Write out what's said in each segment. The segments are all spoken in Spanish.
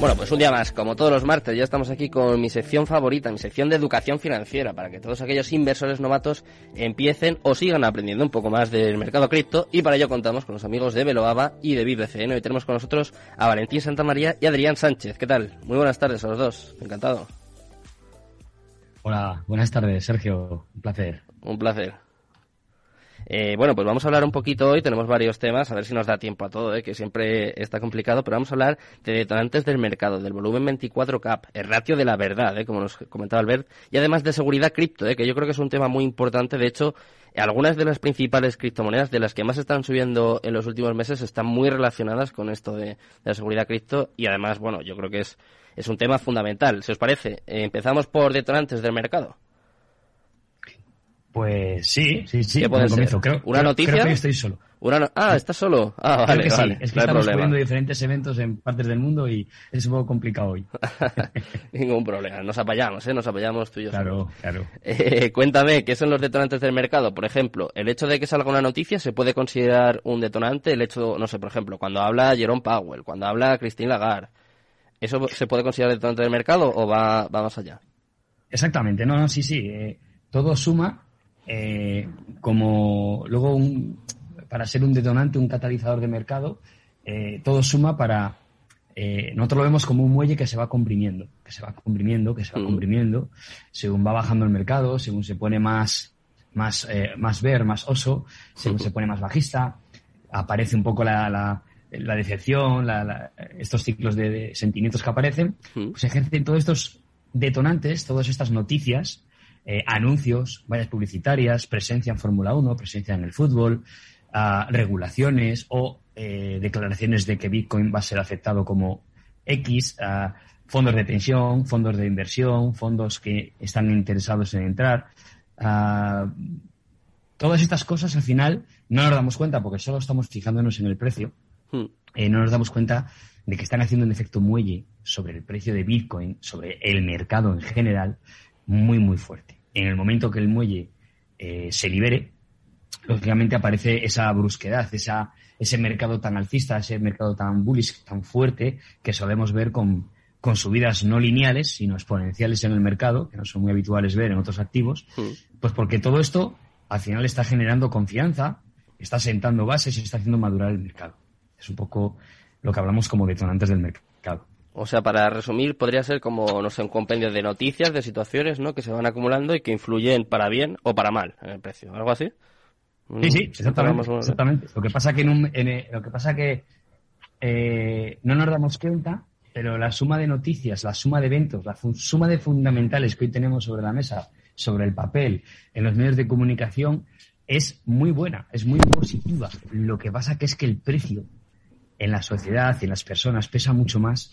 Bueno, pues un día más, como todos los martes, ya estamos aquí con mi sección favorita, mi sección de educación financiera, para que todos aquellos inversores novatos empiecen o sigan aprendiendo un poco más del mercado cripto. Y para ello contamos con los amigos de Veloaba y de BitBCN. Hoy tenemos con nosotros a Valentín Santamaría y Adrián Sánchez. ¿Qué tal? Muy buenas tardes a los dos. Encantado. Hola, buenas tardes, Sergio. Un placer. Un placer. Eh, bueno, pues vamos a hablar un poquito hoy, tenemos varios temas, a ver si nos da tiempo a todo, eh, que siempre está complicado, pero vamos a hablar de detonantes del mercado, del volumen 24 cap, el ratio de la verdad, eh, como nos comentaba Albert, y además de seguridad cripto, que yo creo que es un tema muy importante, de hecho, algunas de las principales criptomonedas de las que más están subiendo en los últimos meses están muy relacionadas con esto de, la seguridad cripto y además, bueno, yo creo que es, es un tema fundamental. Si os parece, empezamos por detonantes del mercado. Pues sí, sí, sí. ¿Qué puede ser? Creo, ¿Una noticia? Creo que estoy solo. Una Ah, ¿estás solo? Ah, vale, que vale. Es que estamos cubriendo diferentes eventos en partes del mundo y es un poco complicado hoy. Ningún problema. Nos apoyamos, ¿eh? Nos apoyamos tú y yo. Claro, claro. Eh, cuéntame, ¿qué son los detonantes del mercado? Por ejemplo, el hecho de que salga una noticia se puede considerar un detonante. El hecho, no sé, por ejemplo, cuando habla Jerome Powell, cuando habla Christine Lagarde, ¿eso se puede considerar detonante del mercado o va, va más allá? Exactamente. No, no, sí, sí. Eh, todo suma eh, como luego para ser un detonante, un catalizador de mercado, eh, todo suma para... Eh, nosotros lo vemos como un muelle que se va comprimiendo, que se va comprimiendo, que se va mm. comprimiendo, según va bajando el mercado, según se pone más, más, más ver, más oso, según se pone más bajista, aparece un poco la, la, la decepción, la, estos ciclos de, sentimientos que aparecen, mm. pues ejercen todos estos detonantes, todas estas noticias, eh, anuncios, vallas publicitarias, presencia en Fórmula 1, presencia en el fútbol, ah, regulaciones o eh, declaraciones de que Bitcoin va a ser aceptado como X, ah, fondos de pensión, fondos de inversión, fondos que están interesados en entrar. Ah, todas estas cosas al final no nos damos cuenta porque solo estamos fijándonos en el precio. Hmm. Eh, no nos damos cuenta de que están haciendo un efecto muelle sobre el precio de Bitcoin, sobre el mercado en general, muy, muy fuerte. En el momento que el muelle eh, se libere, lógicamente aparece esa brusquedad, esa, ese mercado tan alcista, ese mercado tan bullish, tan fuerte, que solemos ver con, con subidas no lineales, sino exponenciales en el mercado, que no son muy habituales ver en otros activos, mm. pues porque todo esto al final está generando confianza, está sentando bases y está haciendo madurar el mercado. Es un poco lo que hablamos como detonantes del mercado. O sea, para resumir, podría ser como, no sé, un compendio de noticias, de situaciones, ¿no? Que se van acumulando y que influyen para bien o para mal en el precio. ¿Algo así? Sí, sí, exactamente. exactamente. Lo que pasa que, en un, en, lo que, pasa que eh, no nos damos cuenta, pero la suma de noticias, la suma de eventos, la suma de fundamentales que hoy tenemos sobre la mesa, sobre el papel, en los medios de comunicación, es muy buena, es muy positiva. Lo que pasa que es que el precio en la sociedad y en las personas pesa mucho más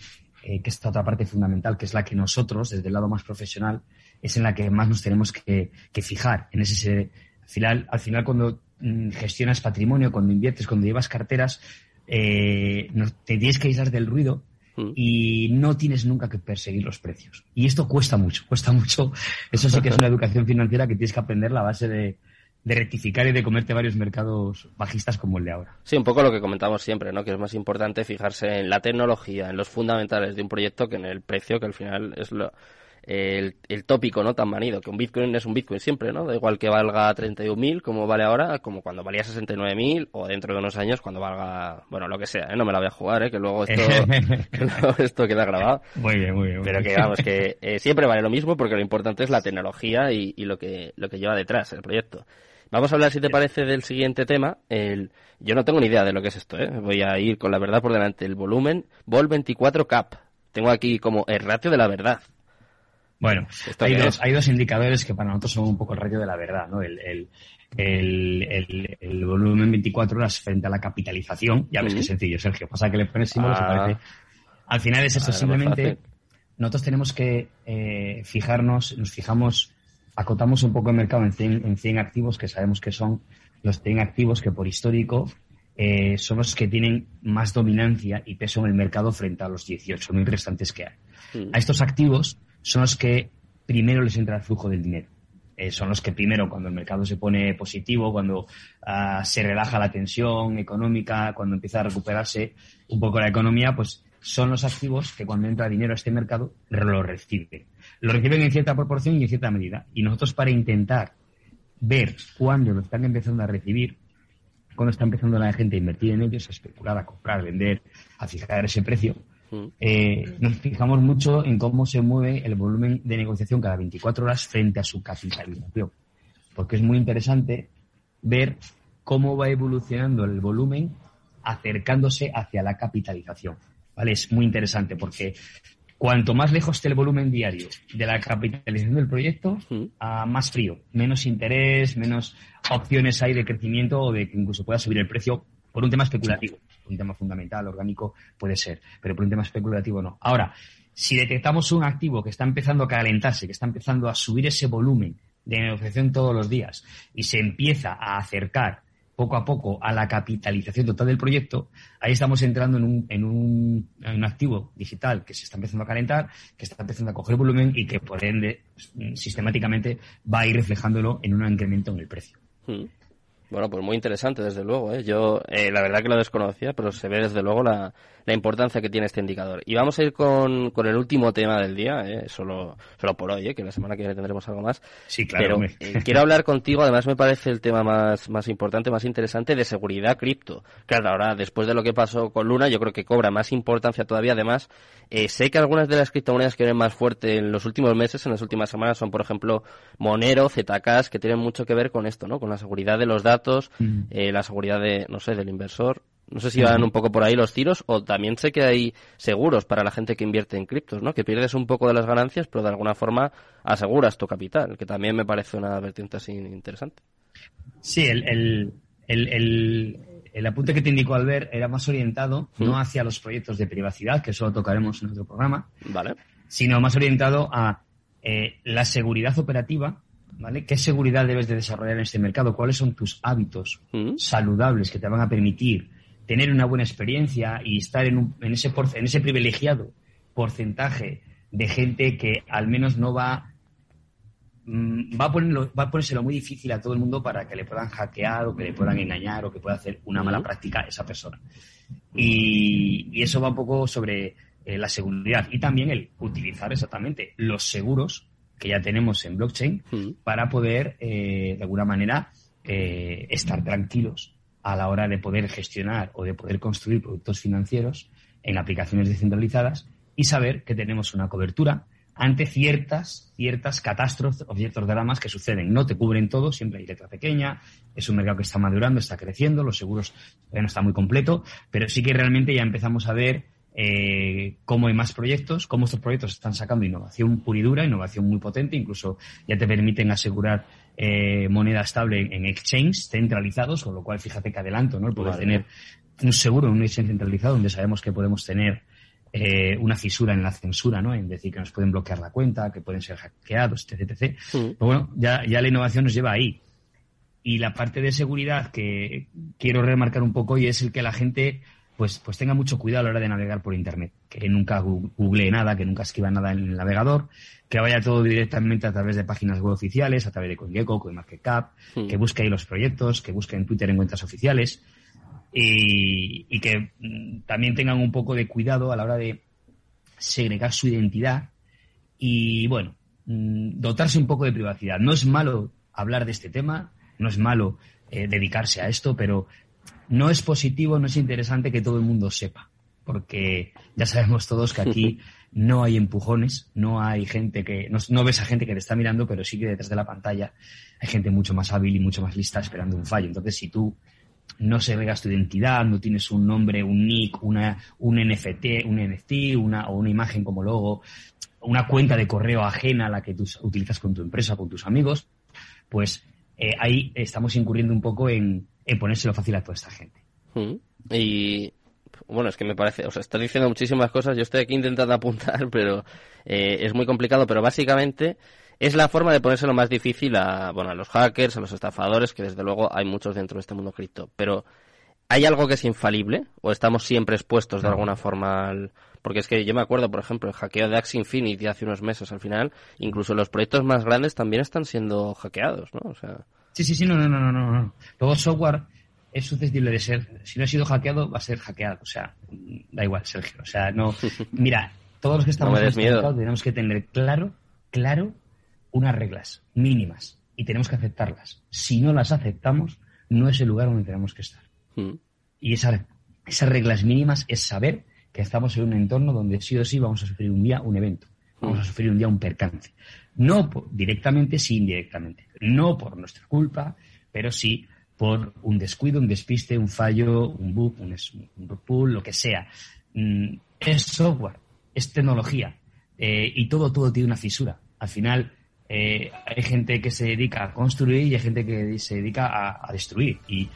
eh, que esta otra parte fundamental, que es la que nosotros, desde el lado más profesional, es en la que más nos tenemos que, fijar. En ese, al, final, al final, cuando mm, gestionas patrimonio, cuando inviertes, cuando llevas carteras, eh, te tienes que aislar del ruido mm. y no tienes nunca que perseguir los precios. Y esto cuesta mucho, cuesta mucho. Eso sí que es una educación financiera que tienes que aprender la base de, de rectificar y de comerte varios mercados bajistas como el de ahora. Sí, un poco lo que comentamos siempre, ¿no? Que es más importante fijarse en la tecnología, en los fundamentales de un proyecto que en el precio, que al final es lo, el, tópico, ¿no? Tan manido, que un Bitcoin es un Bitcoin siempre, ¿no? Da igual que valga 31.000 como vale ahora, como cuando valía 69.000 o dentro de unos años cuando valga, bueno, lo que sea, ¿eh? No me la voy a jugar, ¿eh? Que luego esto, esto queda grabado. Muy bien, muy bien. Pero que vamos, que eh, siempre vale lo mismo porque lo importante es la tecnología y, y lo que, lo que lleva detrás el proyecto. Vamos a hablar, si te parece, del siguiente tema. El, yo no tengo ni idea de lo que es esto, ¿eh? Voy a ir con la verdad por delante. El volumen Vol 24 Cap. Tengo aquí como el ratio de la verdad. Bueno, hay dos, hay dos indicadores que para nosotros son un poco el ratio de la verdad, ¿no? El, el, el, el, volumen 24 horas frente a la capitalización. Ya ves que es sencillo, Sergio. Pasa que le pones símbolos ah. parece... Al final es eso, simplemente nosotros tenemos que eh, fijarnos, nos fijamos acotamos un poco el mercado en 100, activos que sabemos que son los 100 activos que por histórico eh, son los que tienen más dominancia y peso en el mercado frente a los 18.000 restantes que hay. Mm. A estos activos son los que primero les entra el flujo del dinero. Eh, son los que primero, cuando el mercado se pone positivo, cuando ah, se relaja la tensión económica, cuando empieza a recuperarse un poco la economía, pues son los activos que cuando entra dinero a este mercado lo reciben. Lo reciben en cierta proporción y en cierta medida. Y nosotros para intentar ver cuándo lo están empezando a recibir, cuando está empezando la gente a invertir en ellos, a especular, a comprar, a vender, a fijar ese precio, mm. eh, nos fijamos mucho en cómo se mueve el volumen de negociación cada 24 horas frente a su capitalización. Porque es muy interesante ver cómo va evolucionando el volumen acercándose hacia la capitalización. ¿Vale? Es muy interesante porque cuanto más lejos esté el volumen diario de la capitalización del proyecto, más frío, menos interés, menos opciones hay de crecimiento o de que incluso pueda subir el precio por un tema especulativo. Un tema fundamental, orgánico, puede ser, pero por un tema especulativo no. Ahora, si detectamos un activo que está empezando a calentarse, que está empezando a subir ese volumen de negociación todos los días y se empieza a acercar poco a poco a la capitalización total del proyecto, ahí estamos entrando en un, en un, en un activo digital que se está empezando a calentar, que está empezando a coger volumen y que por ende sistemáticamente va a ir reflejándolo en un incremento en el precio. Hmm. Bueno, pues muy interesante, desde luego. ¿eh? Yo, eh, la verdad que lo desconocía, pero se ve desde luego la, la importancia que tiene este indicador. Y vamos a ir con, con el último tema del día, ¿eh? solo, solo por hoy, ¿eh? que la semana que viene tendremos algo más. Sí, claro. Pero eh, quiero hablar contigo, además me parece el tema más, más importante, más interesante de seguridad cripto. Claro, ahora, después de lo que pasó con Luna, yo creo que cobra más importancia todavía. Además, eh, sé que algunas de las criptomonedas que vienen más fuerte en los últimos meses, en las últimas semanas, son, por ejemplo, Monero, ZK, que tienen mucho que ver con esto, ¿no? Con la seguridad de los datos, eh, la seguridad de, no sé, del inversor. No sé si van un poco por ahí los tiros o también sé que hay seguros para la gente que invierte en criptos, ¿no? Que pierdes un poco de las ganancias, pero de alguna forma aseguras tu capital, que también me parece una vertiente así interesante. Sí, el, el, apunte que te indicó Albert era más orientado no hacia los proyectos de privacidad, que eso lo tocaremos en otro programa, vale. sino más orientado a eh, la seguridad operativa ¿vale? ¿Qué seguridad debes de desarrollar en este mercado? ¿Cuáles son tus hábitos saludables que te van a permitir tener una buena experiencia y estar en, en, ese, en ese privilegiado porcentaje de gente que al menos no va mm, va a, ponerlo, va a ponérselo muy difícil a todo el mundo para que le puedan hackear o que le puedan engañar o que pueda hacer una mala práctica esa persona. Y, eso va un poco sobre eh, la seguridad y también el utilizar exactamente los seguros que ya tenemos en blockchain para poder, eh, de alguna manera, eh, estar tranquilos a la hora de poder gestionar o de poder construir productos financieros en aplicaciones descentralizadas y saber que tenemos una cobertura ante ciertas, ciertas catástrofes o ciertos dramas que suceden. No te cubren todo, siempre hay letra pequeña, es un mercado que está madurando, está creciendo, los seguros todavía no está muy completo, pero sí que realmente ya empezamos a ver eh, cómo hay más proyectos, cómo estos proyectos están sacando innovación pura y dura, innovación muy potente, incluso ya te permiten asegurar eh, moneda estable en exchange centralizados, con lo cual fíjate que adelanto, ¿no? El poder tener un seguro en un exchange centralizado donde sabemos que podemos tener eh, una fisura en la censura, ¿no? En decir que nos pueden bloquear la cuenta, que pueden ser hackeados, etc. etc. Pero bueno, ya, ya la innovación nos lleva ahí. Y la parte de seguridad que quiero remarcar un poco y es el que la gente pues, pues tenga mucho cuidado a la hora de navegar por Internet, que nunca google nada, que nunca escriba nada en el navegador, que vaya todo directamente a través de páginas web oficiales, a través de CoinGecko, CoinMarketCap, hmm. que busque ahí los proyectos, que busque en Twitter en cuentas oficiales y, y que mm, también tengan un poco de cuidado a la hora de segregar su identidad y, bueno, mm, dotarse un poco de privacidad. No es malo hablar de este tema, no es malo eh, dedicarse a esto, pero no es positivo, no es interesante que todo el mundo sepa, porque ya sabemos todos que aquí no hay empujones, no hay gente que, no, ves a gente que te está mirando, pero sí que detrás de la pantalla hay gente mucho más hábil y mucho más lista esperando un fallo. Entonces, si tú no segregas tu identidad, no tienes un nombre, un nick, una, un NFT, un NFT, una, o una imagen como logo, una cuenta de correo ajena a la que tú utilizas con tu empresa, con tus amigos, pues eh, ahí estamos incurriendo un poco en, en ponérselo fácil a toda esta gente. Mm. Y bueno, es que me parece, o sea, estás diciendo muchísimas cosas, yo estoy aquí intentando apuntar, pero eh, es muy complicado, pero básicamente es la forma de ponérselo más difícil a, bueno, a los hackers, a los estafadores, que desde luego hay muchos dentro de este mundo cripto, pero ¿hay algo que es infalible? ¿O estamos siempre expuestos de alguna forma al... Porque es que yo me acuerdo, por ejemplo, el hackeo de Axie Infinity hace unos meses al final, incluso los proyectos más grandes también están siendo hackeados, ¿no? O sea... Sí, sí, sí, no, no, no, no, no. Luego software es susceptible de ser, si no ha sido hackeado, va a ser hackeado. O sea, da igual, Sergio. O sea, no. Mira, todos los que estamos en este mercado tenemos que tener claro, claro, unas reglas mínimas y tenemos que aceptarlas. Si no las aceptamos, no es el lugar donde tenemos que estar. Mm. Y esa, esas reglas mínimas es saber que estamos en un entorno donde sí o sí vamos a sufrir un día un evento, vamos a sufrir un día un percance. No directamente, sí indirectamente. No por nuestra culpa, pero sí por un descuido, un despiste, un fallo, un bug, un, un lo que sea. Mm, es software, es tecnología eh, y todo, todo tiene una fisura. Al final eh, hay gente que se dedica a construir y hay gente que se dedica a, destruir. Y,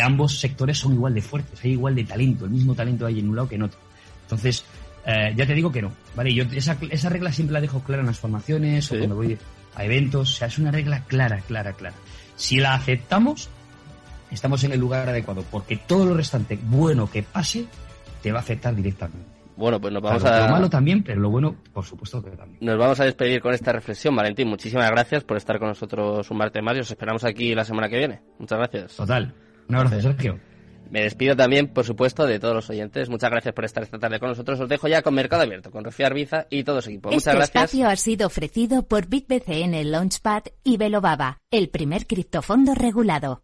ambos sectores son igual de fuertes, hay igual de talento, el mismo talento hay en un lado que en otro. Entonces, eh, ya te digo que no, ¿vale? Yo esa, esa regla siempre la dejo clara en las formaciones o cuando voy a eventos, o sea, es una regla clara, clara, clara. Si la aceptamos, estamos en el lugar adecuado, porque todo lo restante bueno que pase te va a afectar directamente. Bueno, pues nos vamos a... Lo malo también, pero lo bueno, por supuesto que también. Nos vamos a despedir con esta reflexión. Valentín, muchísimas gracias por estar con nosotros un martes más os esperamos aquí la semana que viene. Muchas gracias. Total. Un abrazo, Sergio. Me despido también, por supuesto, de todos los oyentes. Muchas gracias por estar esta tarde con nosotros. Os dejo ya con Mercado Abierto, con Rocío Arbiza y todo su equipo. Muchas este gracias. espacio ha sido ofrecido por BitBCN Launchpad y Velovaba, el primer criptofondo regulado.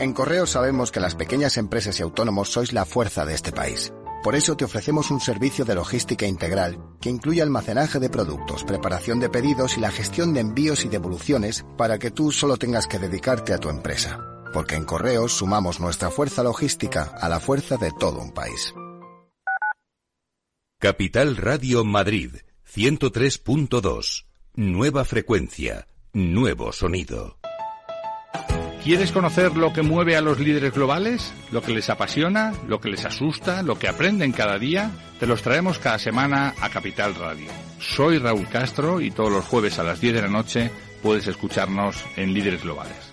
En Correo sabemos que las pequeñas empresas y autónomos sois la fuerza de este país. Por eso te ofrecemos un servicio de logística integral que incluye almacenaje de productos, preparación de pedidos y la gestión de envíos y devoluciones para que tú solo tengas que dedicarte a tu empresa. Porque en Correos sumamos nuestra fuerza logística a la fuerza de todo un país. Capital Radio Madrid 103.2. Nueva frecuencia, nuevo sonido. ¿Quieres conocer lo que mueve a los líderes globales? ¿Lo que les apasiona? ¿Lo que les asusta? ¿Lo que aprenden cada día? Te los traemos cada semana a Capital Radio. Soy Raúl Castro y todos los jueves a las 10 de la noche puedes escucharnos en Líderes Globales,